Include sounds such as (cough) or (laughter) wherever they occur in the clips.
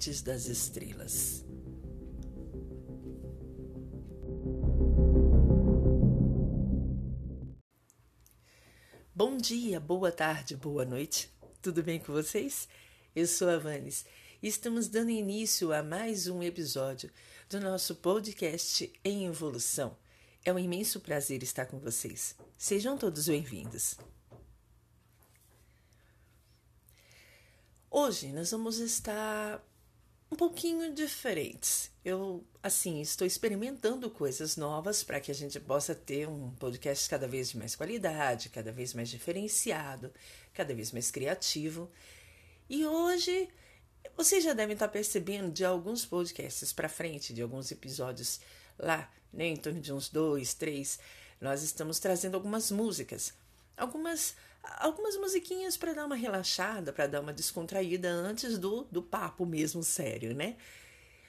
Descendentes das estrelas. Bom dia, boa tarde, boa noite. Tudo bem com vocês? Eu sou a Vanes e estamos dando início a mais um episódio do nosso podcast em evolução. É um imenso prazer estar com vocês. Sejam todos bem-vindos. Hoje nós vamos estar um pouquinho diferentes. Eu, assim, estou experimentando coisas novas para que a gente possa ter um podcast cada vez de mais qualidade, cada vez mais diferenciado, cada vez mais criativo. E hoje vocês já devem estar percebendo de alguns podcasts para frente, de alguns episódios lá, né, em torno de uns dois, três, nós estamos trazendo algumas músicas, algumas algumas musiquinhas para dar uma relaxada, para dar uma descontraída antes do, do papo mesmo sério, né?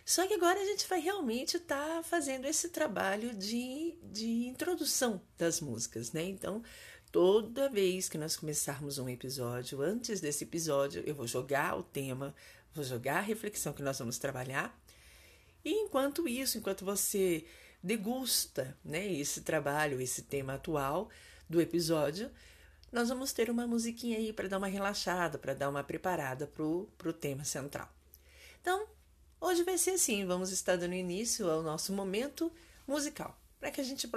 Só que agora a gente vai realmente estar tá fazendo esse trabalho de, de introdução das músicas, né? Então, toda vez que nós começarmos um episódio, antes desse episódio, eu vou jogar o tema, vou jogar a reflexão que nós vamos trabalhar. E enquanto isso, enquanto você degusta né, esse trabalho, esse tema atual do episódio, nós vamos ter uma musiquinha aí para dar uma relaxada, para dar uma preparada para o tema central. Então, hoje vai ser assim: vamos estar dando início ao nosso momento musical, para que a gente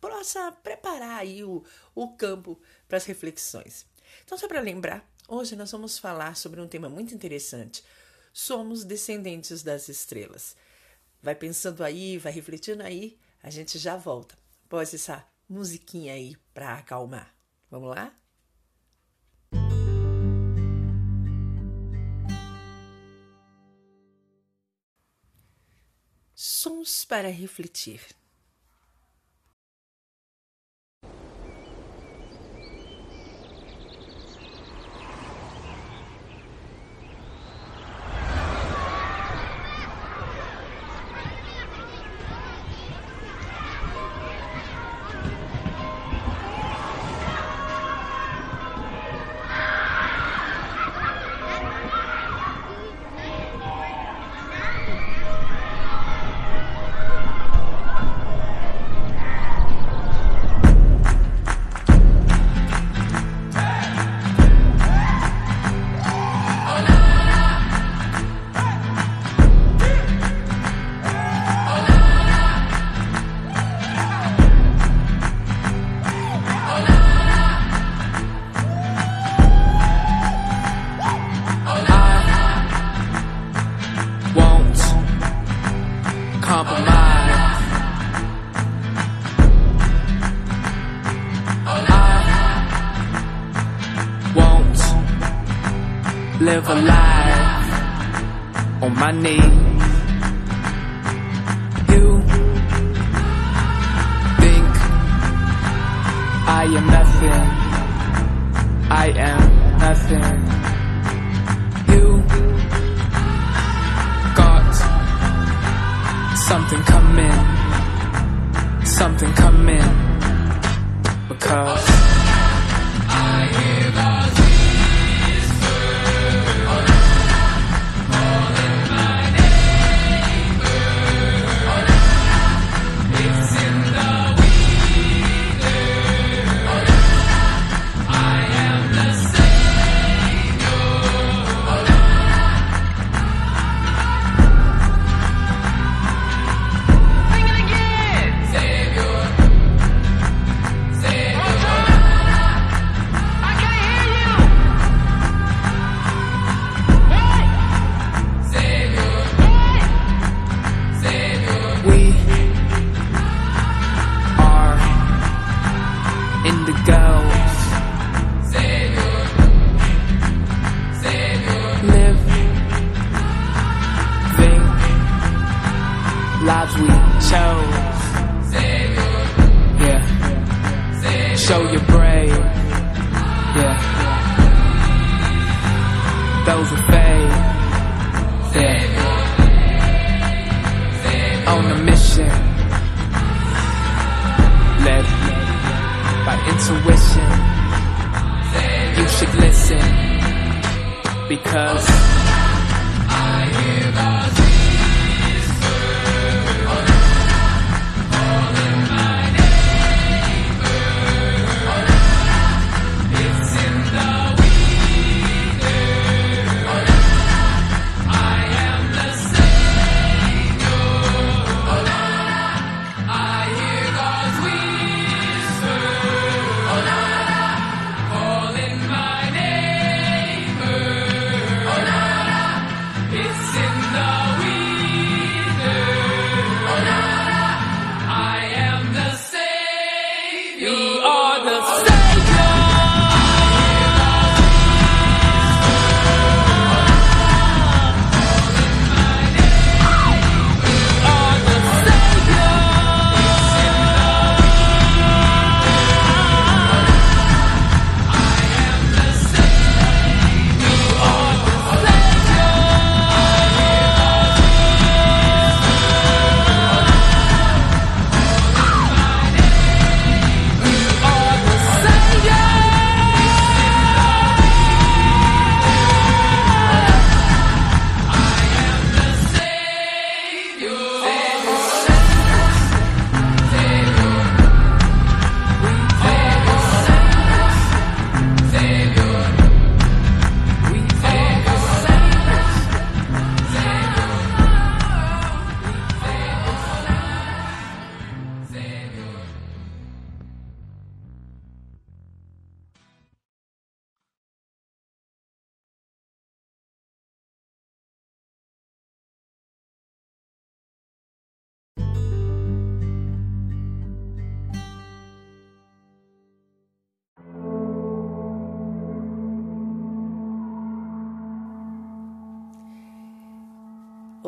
possa preparar aí o, o campo para as reflexões. Então, só para lembrar, hoje nós vamos falar sobre um tema muito interessante. Somos descendentes das estrelas. Vai pensando aí, vai refletindo aí, a gente já volta. Pode essa musiquinha aí para acalmar. Vamos lá? Sons para refletir. Live a life on my knees. You think I am nothing. I am nothing. You got something coming. Something coming. Because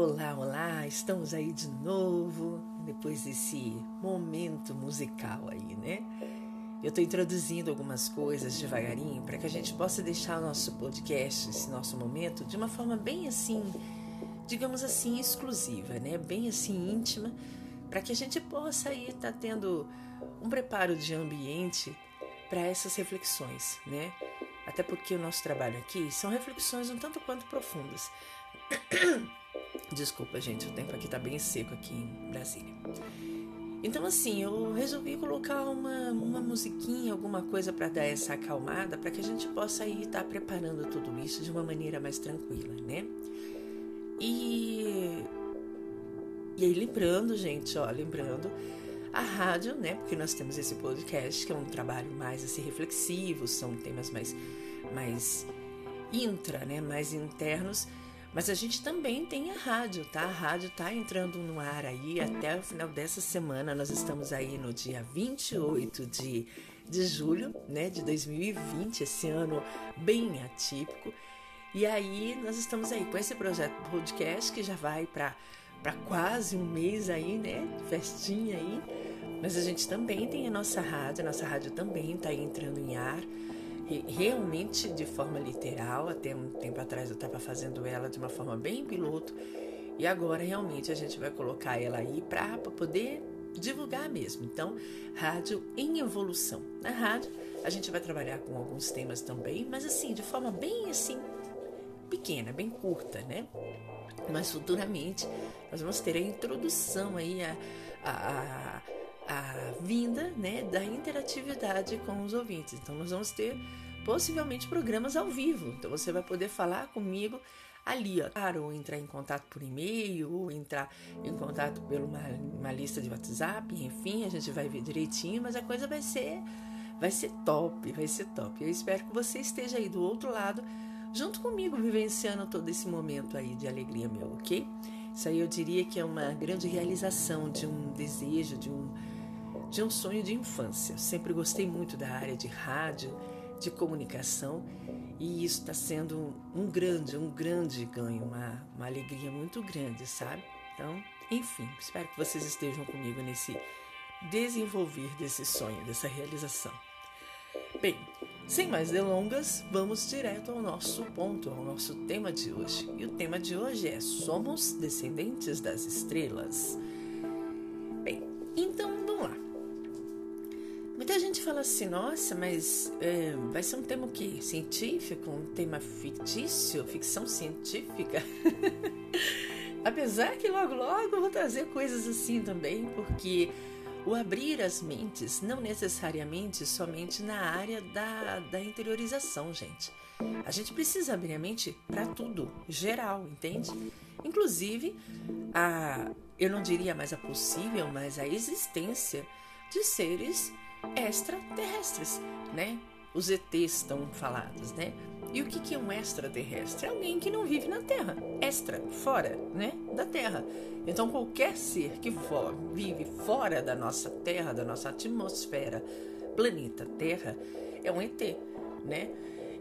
Olá, olá, estamos aí de novo depois desse momento musical aí, né? Eu estou introduzindo algumas coisas devagarinho para que a gente possa deixar o nosso podcast, esse nosso momento, de uma forma bem assim, digamos assim, exclusiva, né? Bem assim íntima, para que a gente possa aí estar tá tendo um preparo de ambiente para essas reflexões, né? Até porque o nosso trabalho aqui são reflexões um tanto quanto profundas. Desculpa, gente, o tempo aqui tá bem seco aqui em Brasília. Então, assim, eu resolvi colocar uma, uma musiquinha, alguma coisa para dar essa acalmada, para que a gente possa aí estar tá preparando tudo isso de uma maneira mais tranquila, né? E, e aí, lembrando, gente, ó, lembrando, a rádio, né? Porque nós temos esse podcast, que é um trabalho mais assim reflexivo, são temas mais, mais intra, né? Mais internos mas a gente também tem a rádio, tá? A rádio tá entrando no ar aí até o final dessa semana. Nós estamos aí no dia 28 de, de julho, né, de 2020, esse ano bem atípico. E aí nós estamos aí com esse projeto podcast que já vai para para quase um mês aí, né? Festinha aí. Mas a gente também tem a nossa rádio, a nossa rádio também está entrando em ar realmente de forma literal. Até um tempo atrás eu estava fazendo ela de uma forma bem piloto e agora realmente a gente vai colocar ela aí para poder divulgar mesmo. Então, rádio em evolução. Na rádio a gente vai trabalhar com alguns temas também, mas assim de forma bem assim pequena, bem curta, né? Mas futuramente nós vamos ter a introdução aí a, a, a a vinda né, da interatividade com os ouvintes. Então, nós vamos ter possivelmente programas ao vivo. Então, você vai poder falar comigo ali, ó. Claro, ou entrar em contato por e-mail, ou entrar em contato por uma, uma lista de WhatsApp, enfim, a gente vai ver direitinho, mas a coisa vai ser vai ser top, vai ser top. Eu espero que você esteja aí do outro lado, junto comigo, vivenciando todo esse momento aí de alegria meu, ok? Isso aí eu diria que é uma grande realização de um desejo, de um de um sonho de infância. Sempre gostei muito da área de rádio, de comunicação e isso está sendo um grande, um grande ganho, uma, uma alegria muito grande, sabe? Então, enfim, espero que vocês estejam comigo nesse desenvolver desse sonho, dessa realização. Bem, sem mais delongas, vamos direto ao nosso ponto, ao nosso tema de hoje. E o tema de hoje é Somos Descendentes das Estrelas. Bem, então Muita gente fala assim, nossa, mas é, vai ser um tema o quê? Científico? Um tema fictício? Ficção científica? (laughs) Apesar que logo logo eu vou trazer coisas assim também, porque o abrir as mentes, não necessariamente somente na área da, da interiorização, gente. A gente precisa abrir a mente para tudo, geral, entende? Inclusive, a, eu não diria mais a possível, mas a existência de seres extraterrestres, né? Os ETs estão falados, né? E o que é um extraterrestre? É alguém que não vive na Terra, extra, fora, né, da Terra. Então qualquer ser que for, vive fora da nossa Terra, da nossa atmosfera, planeta Terra, é um ET, né?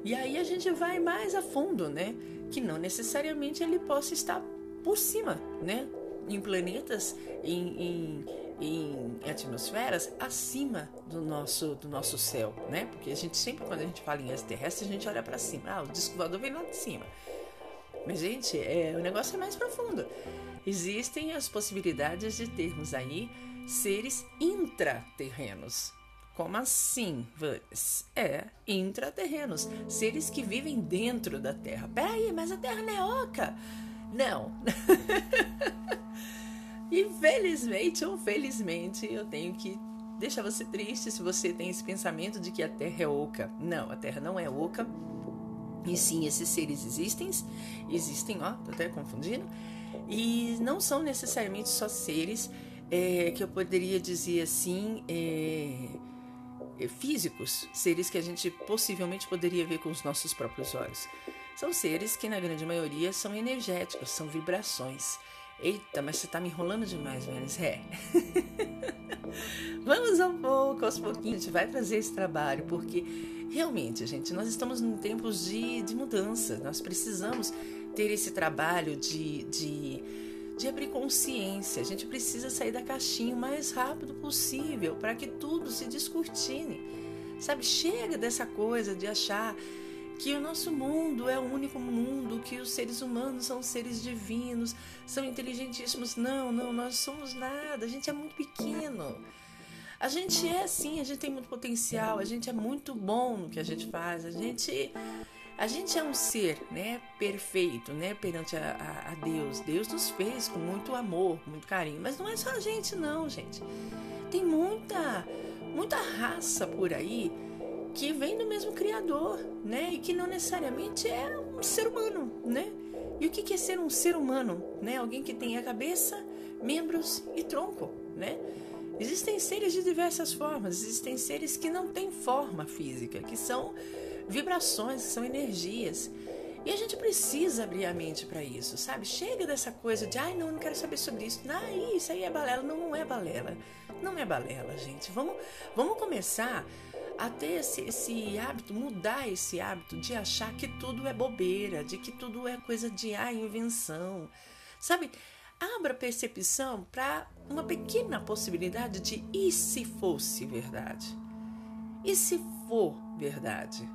E aí a gente vai mais a fundo, né? Que não necessariamente ele possa estar por cima, né? Em planetas, em, em em atmosferas acima do nosso, do nosso céu, né? Porque a gente sempre, quando a gente fala em extraterrestre, a gente olha para cima. Ah, o disco voador vem lá de cima. Mas, gente, é, o negócio é mais profundo. Existem as possibilidades de termos aí seres intraterrenos. Como assim? É, intraterrenos. Seres que vivem dentro da Terra. Peraí, mas a Terra não é oca? Não. (laughs) Infelizmente ou felizmente, eu tenho que deixar você triste se você tem esse pensamento de que a Terra é oca. Não, a Terra não é oca. E sim, esses seres existem, existem, ó, tô até confundindo, e não são necessariamente só seres é, que eu poderia dizer assim, é, é, físicos, seres que a gente possivelmente poderia ver com os nossos próprios olhos. São seres que, na grande maioria, são energéticos, são vibrações. Eita, mas você tá me enrolando demais, Vênus. É. (laughs) Vamos um pouco, aos pouquinhos, a gente vai trazer esse trabalho, porque realmente, gente, nós estamos em tempos de, de mudança. Nós precisamos ter esse trabalho de, de, de abrir consciência. A gente precisa sair da caixinha o mais rápido possível para que tudo se descortine. Sabe, chega dessa coisa de achar que o nosso mundo é o único mundo, que os seres humanos são seres divinos, são inteligentíssimos. Não, não, nós somos nada, a gente é muito pequeno. A gente é sim, a gente tem muito potencial, a gente é muito bom no que a gente faz, a gente a gente é um ser, né, perfeito, né, perante a, a, Deus. Deus nos fez com muito amor, muito carinho, mas não é só a gente não, gente. Tem muita muita raça por aí que vem do mesmo Criador, né? E que não necessariamente é um ser humano, né? E o que é ser um ser humano, né? Alguém que tem a cabeça, membros e tronco, né? Existem seres de diversas formas, existem seres que não têm forma física, que são vibrações, que são energias. E a gente precisa abrir a mente para isso, sabe? Chega dessa coisa de, ai, não, não quero saber sobre isso. Ah, isso aí é balela. Não, não é balela. Não é balela, gente. Vamos, vamos começar a ter esse, esse hábito, mudar esse hábito de achar que tudo é bobeira, de que tudo é coisa de ah, invenção. Sabe? Abra percepção para uma pequena possibilidade de e se fosse verdade? E se for verdade?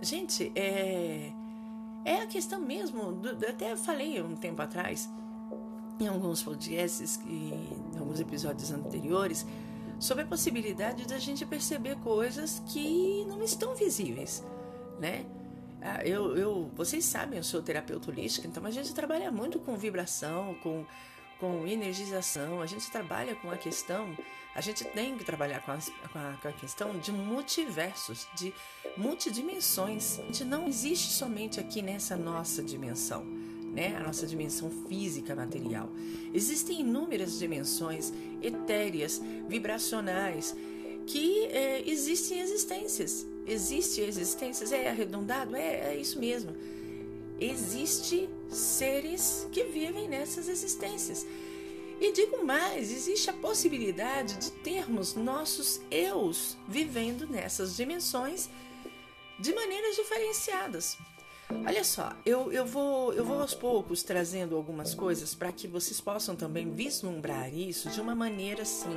Gente, é, é a questão mesmo. Do, até falei um tempo atrás, em alguns podcasts, em alguns episódios anteriores, sobre a possibilidade da gente perceber coisas que não estão visíveis, né? Ah, eu, eu, vocês sabem, eu sou terapeuta holística, então a gente trabalha muito com vibração, com, com energização, a gente trabalha com a questão, a gente tem que trabalhar com a, com a, com a questão de multiversos, de multidimensões. A gente não existe somente aqui nessa nossa dimensão né? a nossa dimensão física material. Existem inúmeras dimensões etéreas, vibracionais, que é, existem existências. Existem existências, é arredondado? É, é isso mesmo. Existe seres que vivem nessas existências. E digo mais, existe a possibilidade de termos nossos eus vivendo nessas dimensões de maneiras diferenciadas. Olha só, eu, eu, vou, eu vou aos poucos trazendo algumas coisas para que vocês possam também vislumbrar isso de uma maneira assim,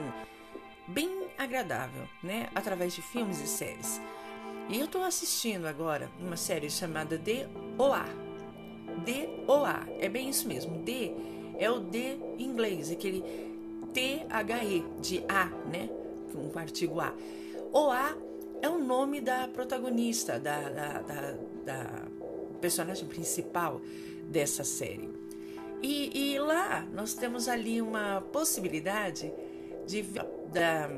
bem agradável, né? Através de filmes e séries. E eu estou assistindo agora uma série chamada D.O.A. D.O.A. É bem isso mesmo. D é o D em inglês, aquele T-H-E, de A, né? Um artigo A. O.A. é o nome da protagonista, da, da, da, da personagem principal dessa série. E, e, lá nós temos ali uma possibilidade de, da,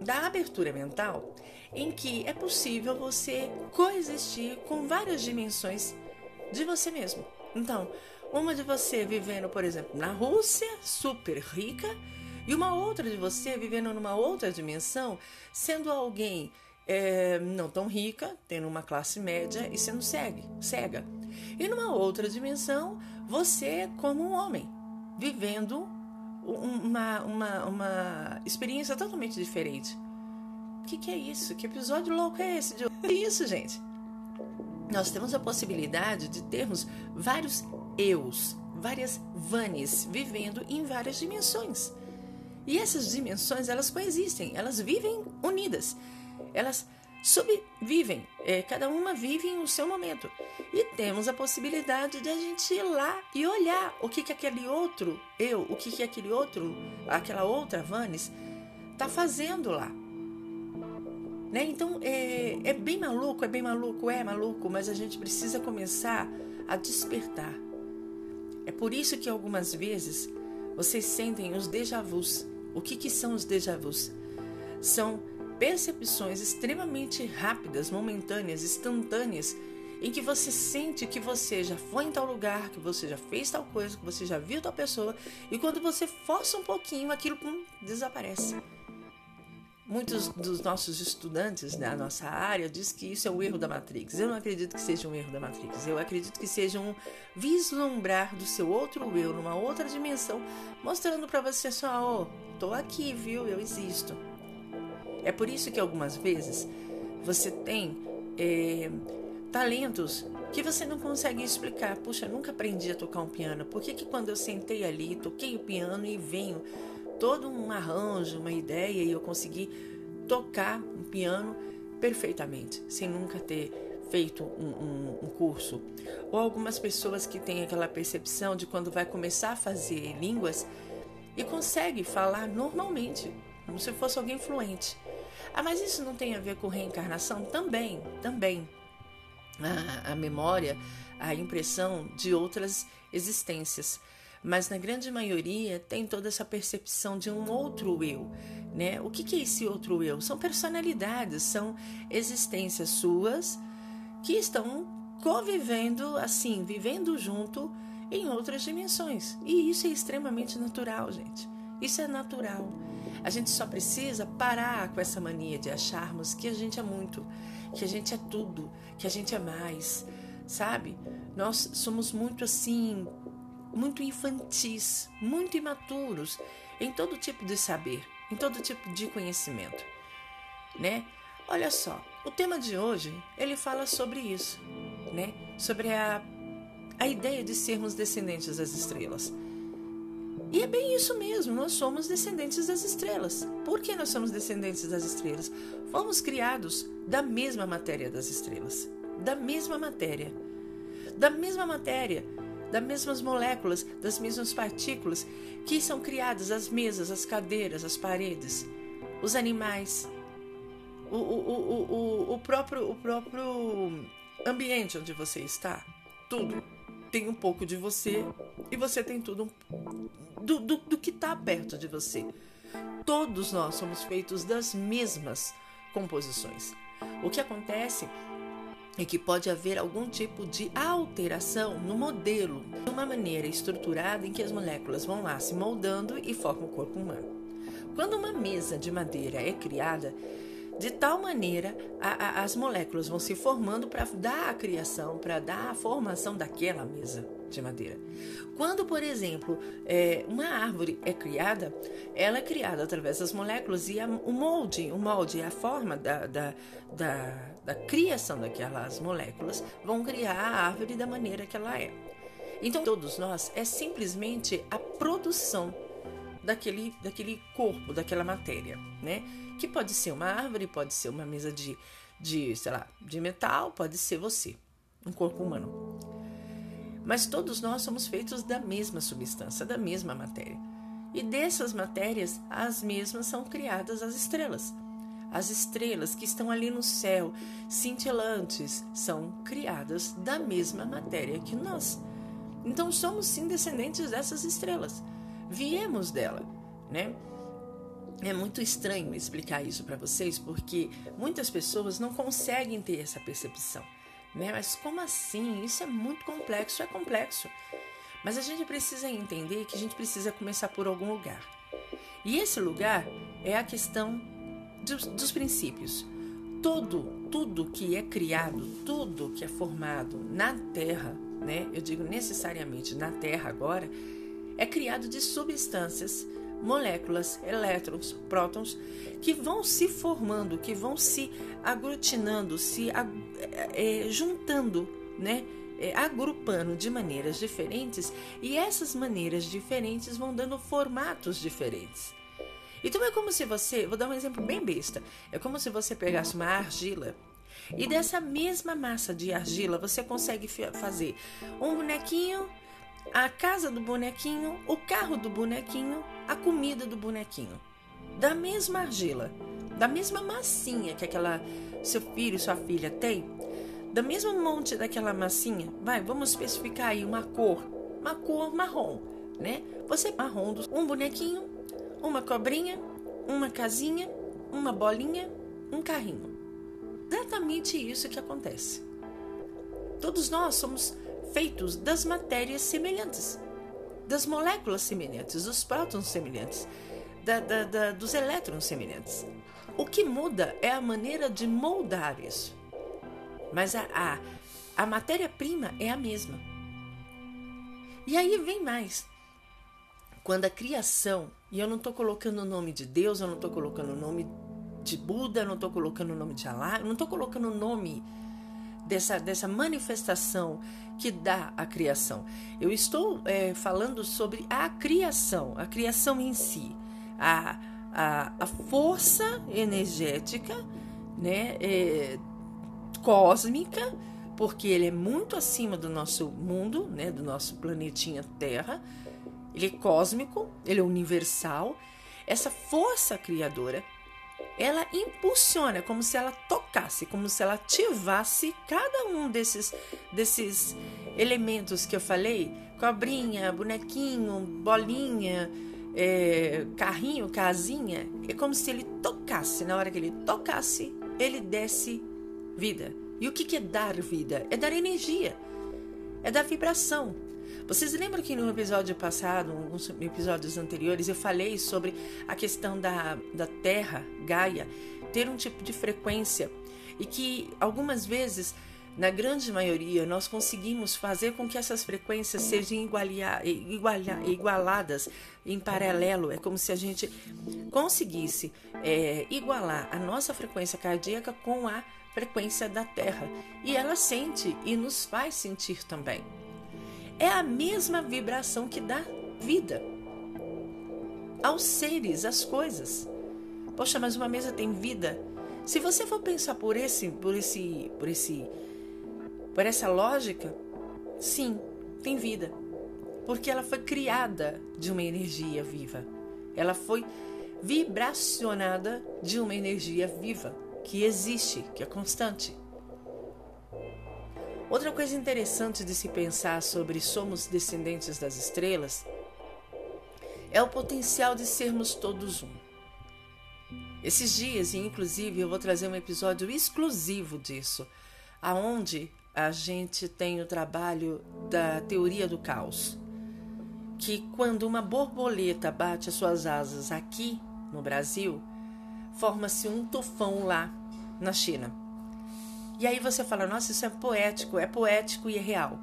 da abertura mental em que é possível você coexistir com várias dimensões de você mesmo. Então, uma de você vivendo, por exemplo, na Rússia, super rica, e uma outra de você vivendo numa outra dimensão, sendo alguém é, não tão rica, tendo uma classe média e sendo cega, cega. E numa outra dimensão, você como um homem, vivendo uma, uma, uma experiência totalmente diferente. O que, que é isso? Que episódio louco é esse? É isso, gente? Nós temos a possibilidade de termos vários eus, várias vanes vivendo em várias dimensões. E essas dimensões, elas coexistem, elas vivem unidas. Elas subvivem, é, cada uma vive em um seu momento. E temos a possibilidade de a gente ir lá e olhar o que, que aquele outro eu, o que, que aquele outro, aquela outra Vanes, está fazendo lá. Né? Então é, é bem maluco, é bem maluco, é maluco, mas a gente precisa começar a despertar. É por isso que algumas vezes vocês sentem os déjà vus. O que, que são os déjà vus? São percepções extremamente rápidas, momentâneas, instantâneas, em que você sente que você já foi em tal lugar, que você já fez tal coisa, que você já viu tal pessoa, e quando você força um pouquinho, aquilo pum, desaparece. Muitos dos nossos estudantes da nossa área diz que isso é um erro da Matrix. Eu não acredito que seja um erro da Matrix. Eu acredito que seja um vislumbrar do seu outro eu numa outra dimensão, mostrando para você só, oh, tô aqui, viu? Eu existo. É por isso que algumas vezes você tem é, talentos que você não consegue explicar. Puxa, nunca aprendi a tocar um piano. Por que, que quando eu sentei ali, toquei o piano e venho todo um arranjo, uma ideia e eu consegui tocar um piano perfeitamente, sem nunca ter feito um, um, um, curso. Ou algumas pessoas que têm aquela percepção de quando vai começar a fazer línguas e consegue falar normalmente, como se fosse alguém fluente. Ah, mas isso não tem a ver com reencarnação? Também, também. A, a memória, a impressão de outras existências. Mas na grande maioria tem toda essa percepção de um outro eu. Né? O que, que é esse outro eu? São personalidades, são existências suas que estão convivendo assim, vivendo junto em outras dimensões. E isso é extremamente natural, gente. Isso é natural. A gente só precisa parar com essa mania de acharmos que a gente é muito, que a gente é tudo, que a gente é mais, sabe? Nós somos muito assim, muito infantis, muito imaturos em todo tipo de saber, em todo tipo de conhecimento, né? Olha só, o tema de hoje, ele fala sobre isso, né? Sobre a a ideia de sermos descendentes das estrelas. E é bem isso mesmo, nós somos descendentes das estrelas. Por que nós somos descendentes das estrelas? Fomos criados da mesma matéria das estrelas. Da mesma matéria. Da mesma matéria, das mesmas moléculas, das mesmas partículas que são criadas as mesas, as cadeiras, as paredes, os animais, o, o, o, o, o, próprio, o próprio ambiente onde você está. Tudo tem um pouco de você e você tem tudo do, do, do que está perto de você. Todos nós somos feitos das mesmas composições. O que acontece é que pode haver algum tipo de alteração no modelo, de uma maneira estruturada em que as moléculas vão lá se moldando e formam o corpo humano. Quando uma mesa de madeira é criada, de tal maneira a, a, as moléculas vão se formando para dar a criação, para dar a formação daquela mesa de madeira. Quando, por exemplo, é, uma árvore é criada, ela é criada através das moléculas e a, o molde, o molde, a forma da, da, da, da criação daquelas moléculas vão criar a árvore da maneira que ela é. Então, todos nós é simplesmente a produção daquele, daquele corpo, daquela matéria, né? Que pode ser uma árvore, pode ser uma mesa de, de, sei lá, de metal, pode ser você, um corpo humano. Mas todos nós somos feitos da mesma substância, da mesma matéria. E dessas matérias, as mesmas são criadas as estrelas. As estrelas que estão ali no céu, cintilantes, são criadas da mesma matéria que nós. Então somos sim descendentes dessas estrelas. Viemos dela, né? É muito estranho explicar isso para vocês porque muitas pessoas não conseguem ter essa percepção, né? Mas como assim? Isso é muito complexo, é complexo. Mas a gente precisa entender que a gente precisa começar por algum lugar. E esse lugar é a questão dos, dos princípios. Todo, tudo que é criado, tudo que é formado na Terra, né? Eu digo necessariamente na Terra agora, é criado de substâncias, moléculas, elétrons, prótons, que vão se formando, que vão se aglutinando, se é, juntando, né? É, agrupando de maneiras diferentes e essas maneiras diferentes vão dando formatos diferentes. Então é como se você, vou dar um exemplo bem besta, é como se você pegasse uma argila e dessa mesma massa de argila você consegue fazer um bonequinho a casa do bonequinho, o carro do bonequinho, a comida do bonequinho. Da mesma argila, da mesma massinha que aquela seu filho sua filha tem, da mesma monte daquela massinha, vai, vamos especificar aí uma cor, uma cor marrom, né? Você marrom, um bonequinho, uma cobrinha, uma casinha, uma bolinha, um carrinho. Exatamente isso que acontece. Todos nós somos feitos das matérias semelhantes, das moléculas semelhantes, dos prótons semelhantes, da, da, da, dos elétrons semelhantes. O que muda é a maneira de moldar isso. Mas a, a, a matéria-prima é a mesma. E aí vem mais. Quando a criação, e eu não estou colocando o nome de Deus, eu não estou colocando o nome de Buda, eu não estou colocando o nome de Allah, eu não estou colocando o nome dessa, dessa manifestação que dá a criação. Eu estou é, falando sobre a criação, a criação em si, a, a, a força energética né, é, cósmica, porque ele é muito acima do nosso mundo, né, do nosso planetinha Terra. Ele é cósmico, ele é universal. Essa força criadora ela impulsiona, como se ela tocasse, como se ela ativasse cada um desses, desses elementos que eu falei: cobrinha, bonequinho, bolinha, é, carrinho, casinha. É como se ele tocasse, na hora que ele tocasse, ele desse vida. E o que, é dar vida? É dar energia, é dar vibração. Vocês lembram que no episódio passado, alguns episódios anteriores, eu falei sobre a questão da, da Terra, Gaia, ter um tipo de frequência e que algumas vezes, na grande maioria, nós conseguimos fazer com que essas frequências sejam igualia, igualadas em paralelo. É como se a gente conseguisse é, igualar a nossa frequência cardíaca com a frequência da Terra. E ela sente e nos faz sentir também é a mesma vibração que dá vida aos seres, às coisas. Poxa, mas uma mesa tem vida? Se você for pensar por esse, por esse, por esse, por essa lógica, sim, tem vida, porque ela foi criada de uma energia viva. Ela foi vibracionada de uma energia viva que existe, que é constante. Outra coisa interessante de se pensar sobre somos descendentes das estrelas é o potencial de sermos todos um. Esses dias, e inclusive eu vou trazer um episódio exclusivo disso, aonde a gente tem o trabalho da teoria do caos, que quando uma borboleta bate as suas asas aqui no Brasil, forma-se um tufão lá na China. E aí você fala, nossa, isso é poético, é poético e é real.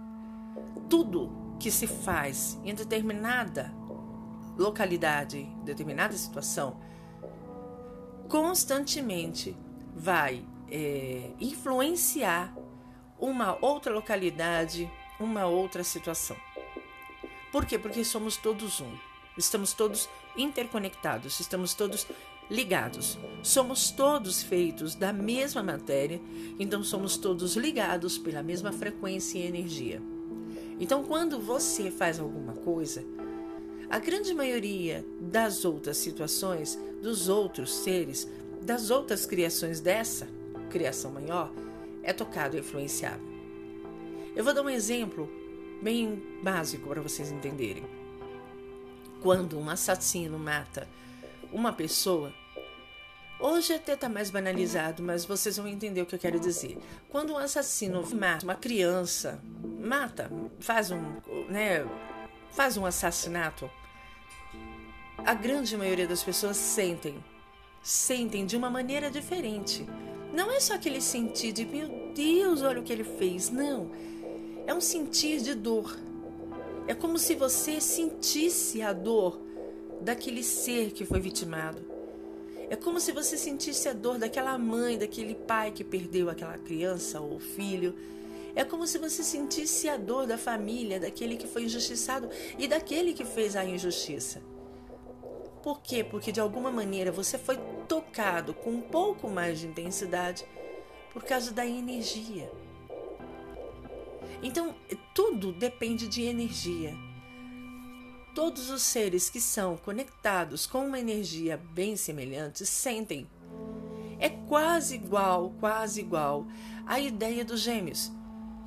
Tudo que se faz em determinada localidade, determinada situação, constantemente vai é, influenciar uma outra localidade, uma outra situação. Por quê? Porque somos todos um. Estamos todos interconectados, estamos todos ligados. Somos todos feitos da mesma matéria, então somos todos ligados pela mesma frequência e energia. Então, quando você faz alguma coisa, a grande maioria das outras situações, dos outros seres, das outras criações dessa criação maior, é tocado e influenciado. Eu vou dar um exemplo bem básico para vocês entenderem. Quando um assassino mata uma pessoa, hoje até está mais banalizado, mas vocês vão entender o que eu quero dizer. Quando um assassino mata uma criança, mata, faz um, né, faz um assassinato, a grande maioria das pessoas sentem, sentem de uma maneira diferente. Não é só aquele sentir de meu Deus, olha o que ele fez, não é um sentir de dor. É como se você sentisse a dor daquele ser que foi vitimado. É como se você sentisse a dor daquela mãe, daquele pai que perdeu aquela criança ou filho. É como se você sentisse a dor da família, daquele que foi injustiçado e daquele que fez a injustiça. Por quê? Porque de alguma maneira você foi tocado com um pouco mais de intensidade por causa da energia. Então, tudo depende de energia. Todos os seres que são conectados com uma energia bem semelhante sentem. É quase igual, quase igual à ideia dos gêmeos,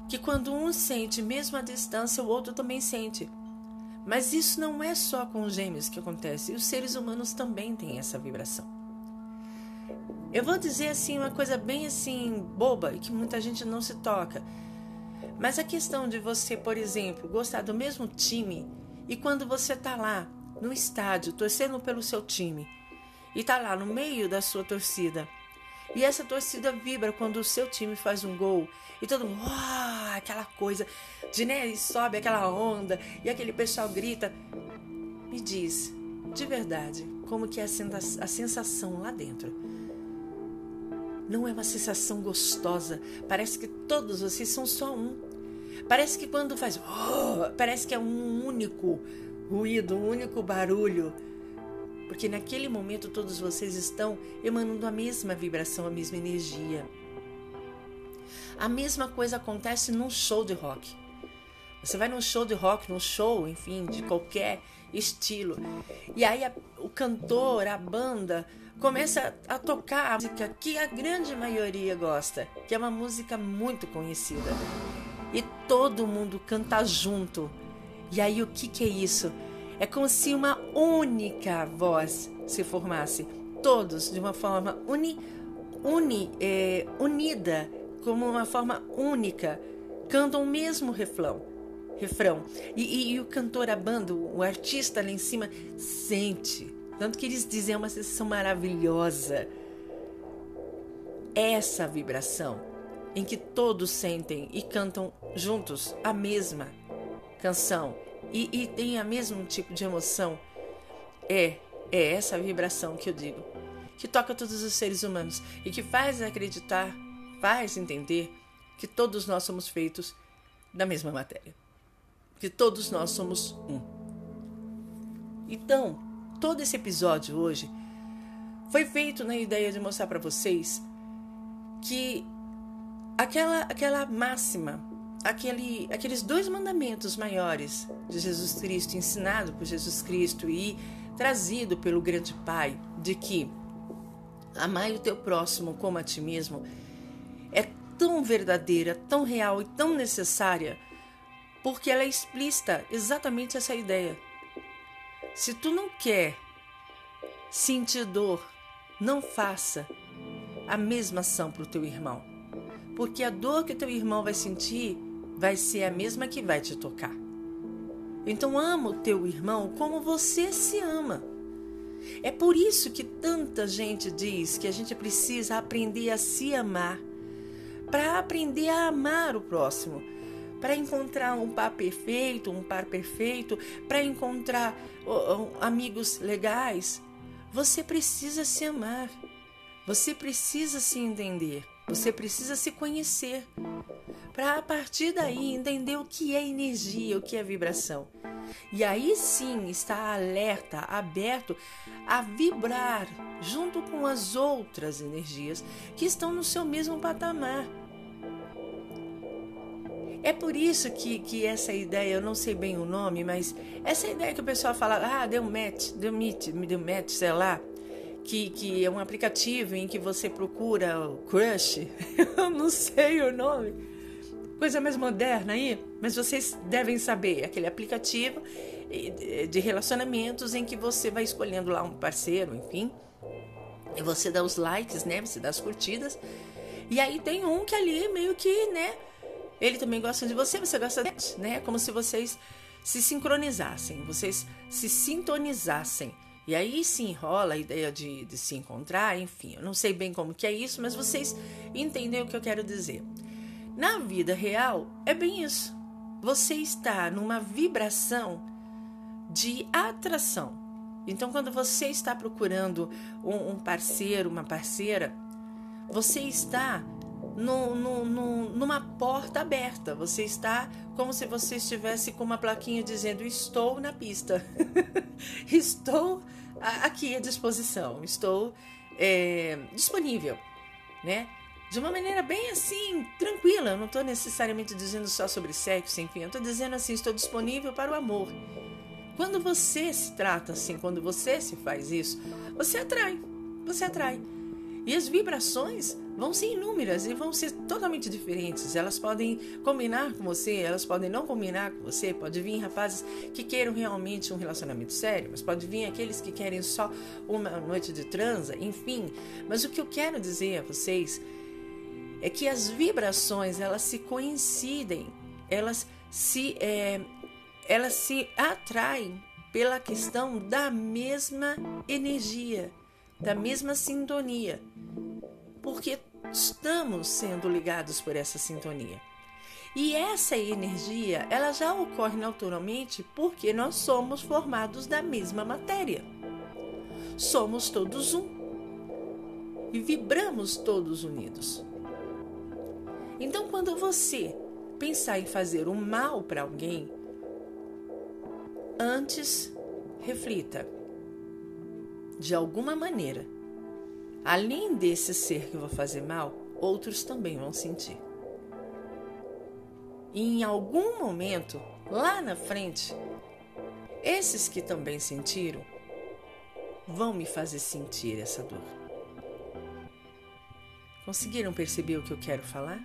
que quando um sente mesmo à distância, o outro também sente. Mas isso não é só com os gêmeos que acontece, os seres humanos também têm essa vibração. Eu vou dizer assim uma coisa bem assim boba e que muita gente não se toca. Mas a questão de você, por exemplo, gostar do mesmo time e quando você está lá no estádio torcendo pelo seu time e está lá no meio da sua torcida e essa torcida vibra quando o seu time faz um gol e todo mundo, aquela coisa de né, sobe aquela onda e aquele pessoal grita. Me diz, de verdade, como que é a sensação lá dentro? Não é uma sensação gostosa. Parece que todos vocês são só um. Parece que quando faz. Oh, parece que é um único ruído, um único barulho. Porque naquele momento todos vocês estão emanando a mesma vibração, a mesma energia. A mesma coisa acontece num show de rock. Você vai num show de rock, num show, enfim, de qualquer estilo. E aí a, o cantor, a banda, começa a tocar a música que a grande maioria gosta, que é uma música muito conhecida. E todo mundo canta junto. E aí o que, que é isso? É como se uma única voz se formasse, todos de uma forma uni, uni, é, unida, como uma forma única, cantam o mesmo refrão. refrão. E, e, e o cantor, a banda, o artista lá em cima, sente tanto que eles dizem é uma sensação maravilhosa. Essa vibração em que todos sentem e cantam juntos a mesma canção e, e têm a mesmo tipo de emoção é é essa vibração que eu digo que toca todos os seres humanos e que faz acreditar, faz entender que todos nós somos feitos da mesma matéria, que todos nós somos um. Então, todo esse episódio hoje foi feito na ideia de mostrar para vocês que aquela aquela máxima, aquele, aqueles dois mandamentos maiores de Jesus Cristo, ensinado por Jesus Cristo e trazido pelo grande Pai, de que amai o teu próximo como a ti mesmo, é tão verdadeira, tão real e tão necessária, porque ela é explícita exatamente essa ideia se tu não quer sentir dor, não faça a mesma ação para o teu irmão. Porque a dor que teu irmão vai sentir vai ser a mesma que vai te tocar. Então ama o teu irmão como você se ama. É por isso que tanta gente diz que a gente precisa aprender a se amar, para aprender a amar o próximo para encontrar um par perfeito, um par perfeito, para encontrar amigos legais, você precisa se amar. Você precisa se entender. Você precisa se conhecer. Para a partir daí entender o que é energia, o que é vibração. E aí sim está alerta, aberto a vibrar junto com as outras energias que estão no seu mesmo patamar. É por isso que, que essa ideia, eu não sei bem o nome, mas essa ideia que o pessoal fala, ah, deu match, deu meet, deu match, sei lá, que, que é um aplicativo em que você procura o crush, (laughs) eu não sei o nome, coisa mais moderna aí, mas vocês devem saber, aquele aplicativo de relacionamentos em que você vai escolhendo lá um parceiro, enfim, e você dá os likes, né, você dá as curtidas, e aí tem um que ali meio que, né, ele também gosta de você, você gosta dele, né, como se vocês se sincronizassem, vocês se sintonizassem. E aí sim rola a ideia de, de se encontrar, enfim, eu não sei bem como que é isso, mas vocês entendem o que eu quero dizer. Na vida real, é bem isso. Você está numa vibração de atração. Então, quando você está procurando um parceiro, uma parceira, você está no, no, no, numa porta aberta. Você está como se você estivesse com uma plaquinha dizendo: Estou na pista. (laughs) estou aqui à disposição. Estou é, disponível. Né? de uma maneira bem assim, tranquila. Eu não estou necessariamente dizendo só sobre sexo, enfim, eu estou dizendo assim: estou disponível para o amor. Quando você se trata assim, quando você se faz isso, você atrai, você atrai. E as vibrações vão ser inúmeras e vão ser totalmente diferentes. Elas podem combinar com você, elas podem não combinar com você. Pode vir rapazes que queiram realmente um relacionamento sério, mas pode vir aqueles que querem só uma noite de transa, enfim. Mas o que eu quero dizer a vocês é que as vibrações elas se coincidem, elas se, é, elas se atraem pela questão da mesma energia, da mesma sintonia, porque estamos sendo ligados por essa sintonia. E essa energia, ela já ocorre naturalmente porque nós somos formados da mesma matéria. Somos todos um. E vibramos todos unidos. Então, quando você pensar em fazer um mal para alguém, antes reflita. De alguma maneira, além desse ser que eu vou fazer mal, outros também vão sentir. E em algum momento, lá na frente, esses que também sentiram vão me fazer sentir essa dor. Conseguiram perceber o que eu quero falar?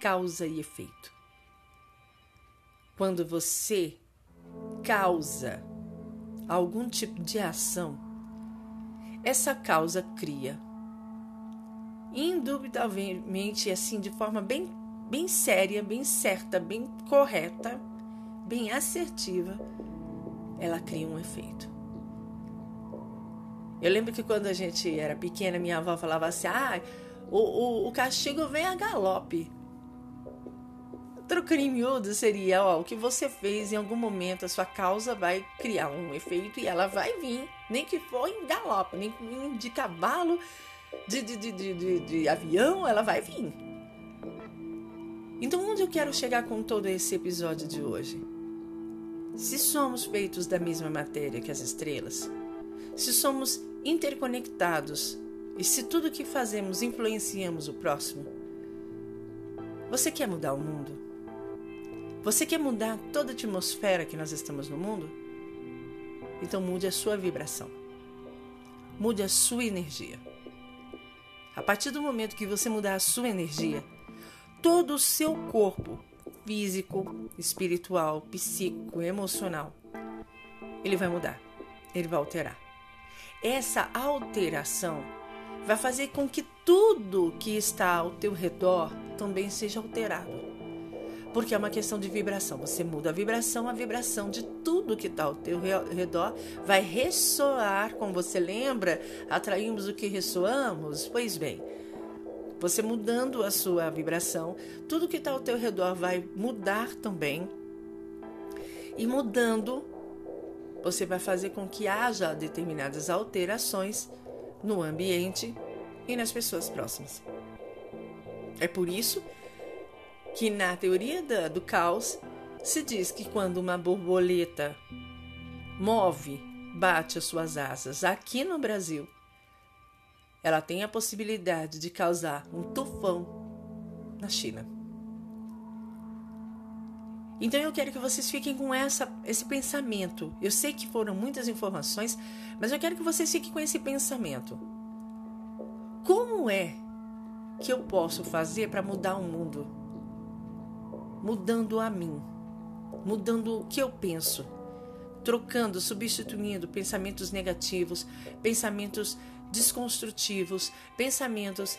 causa e efeito. Quando você causa algum tipo de ação, essa causa cria. Indubitavelmente, assim, de forma bem, bem séria, bem certa, bem correta, bem assertiva, ela cria um efeito. Eu lembro que quando a gente era pequena, minha avó falava assim: ah, o, o, o castigo vem a galope. Trocando em miúdo seria, ó, o que você fez em algum momento, a sua causa vai criar um efeito e ela vai vir, nem que for em galope, nem de cavalo, de, de, de, de, de avião, ela vai vir. Então, onde eu quero chegar com todo esse episódio de hoje? Se somos feitos da mesma matéria que as estrelas, se somos interconectados e se tudo que fazemos influenciamos o próximo, você quer mudar o mundo? Você quer mudar toda a atmosfera que nós estamos no mundo? Então mude a sua vibração. Mude a sua energia. A partir do momento que você mudar a sua energia, todo o seu corpo, físico, espiritual, psíquico, emocional, ele vai mudar, ele vai alterar. Essa alteração vai fazer com que tudo que está ao teu redor também seja alterado porque é uma questão de vibração. Você muda a vibração, a vibração de tudo que está ao teu redor vai ressoar, como você lembra, atraímos o que ressoamos? Pois bem, você mudando a sua vibração, tudo que está ao teu redor vai mudar também. E mudando, você vai fazer com que haja determinadas alterações no ambiente e nas pessoas próximas. É por isso que na teoria da, do caos Se diz que quando uma borboleta move, bate as suas asas aqui no Brasil, ela tem a possibilidade de causar um tufão na China. Então eu quero que vocês fiquem com essa, esse pensamento. Eu sei que foram muitas informações, mas eu quero que vocês fiquem com esse pensamento. Como é que eu posso fazer para mudar o mundo? Mudando a mim, mudando o que eu penso, trocando, substituindo pensamentos negativos, pensamentos desconstrutivos, pensamentos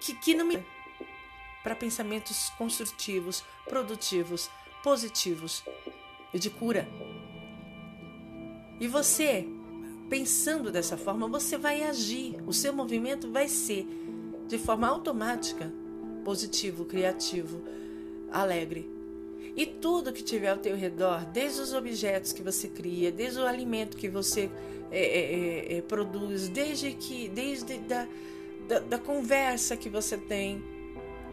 que, que não me para pensamentos construtivos, produtivos, positivos e de cura. E você, pensando dessa forma, você vai agir, o seu movimento vai ser de forma automática positivo, criativo, alegre. E tudo que tiver ao teu redor, desde os objetos que você cria, desde o alimento que você é, é, é, é produz, desde que, desde da, da, da conversa que você tem,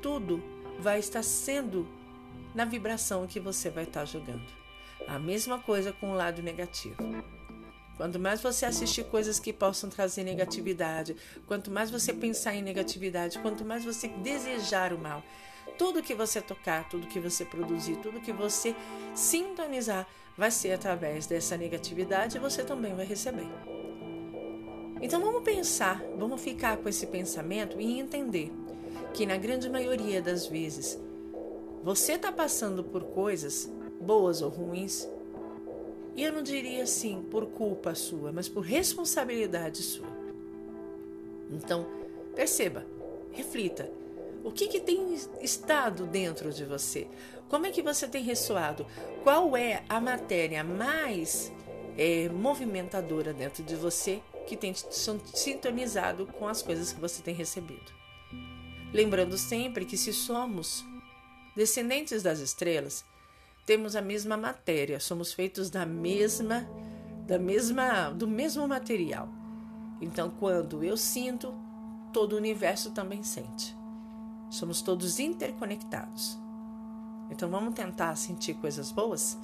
tudo vai estar sendo na vibração que você vai estar jogando. A mesma coisa com o lado negativo. Quanto mais você assistir coisas que possam trazer negatividade, quanto mais você pensar em negatividade, quanto mais você desejar o mal, tudo que você tocar, tudo que você produzir, tudo que você sintonizar vai ser através dessa negatividade e você também vai receber. Então vamos pensar, vamos ficar com esse pensamento e entender que na grande maioria das vezes você está passando por coisas boas ou ruins, e eu não diria assim por culpa sua, mas por responsabilidade sua. Então, perceba, reflita. O que, que tem estado dentro de você? Como é que você tem ressoado? Qual é a matéria mais é, movimentadora dentro de você que tem sintonizado com as coisas que você tem recebido? Lembrando sempre que se somos descendentes das estrelas, temos a mesma matéria, somos feitos da mesma da mesma do mesmo material. Então, quando eu sinto, todo o universo também sente. Somos todos interconectados. Então, vamos tentar sentir coisas boas,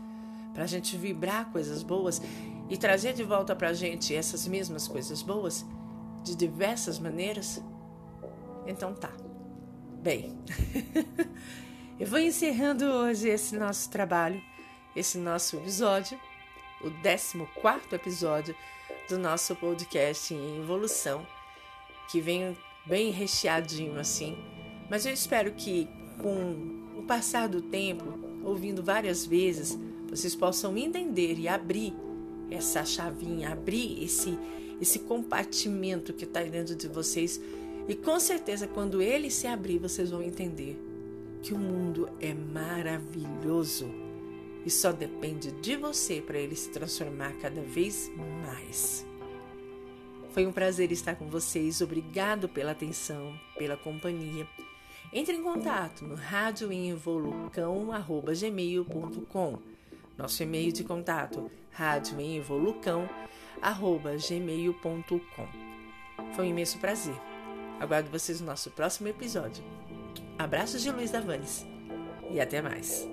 para a gente vibrar coisas boas e trazer de volta para a gente essas mesmas coisas boas de diversas maneiras. Então, tá. Bem, (laughs) eu vou encerrando hoje esse nosso trabalho, esse nosso episódio, o 14 episódio do nosso podcast em evolução, que vem bem recheadinho assim. Mas eu espero que com o passar do tempo, ouvindo várias vezes, vocês possam entender e abrir essa chavinha, abrir esse esse compartimento que está dentro de vocês e com certeza, quando ele se abrir, vocês vão entender que o mundo é maravilhoso e só depende de você para ele se transformar cada vez mais. Foi um prazer estar com vocês. Obrigado pela atenção, pela companhia. Entre em contato no radioevolucão@gmail.com. Nosso e-mail de contato radioevolucão@gmail.com. Foi um imenso prazer. Aguardo vocês no nosso próximo episódio. Abraços de Luiz Davanes e até mais.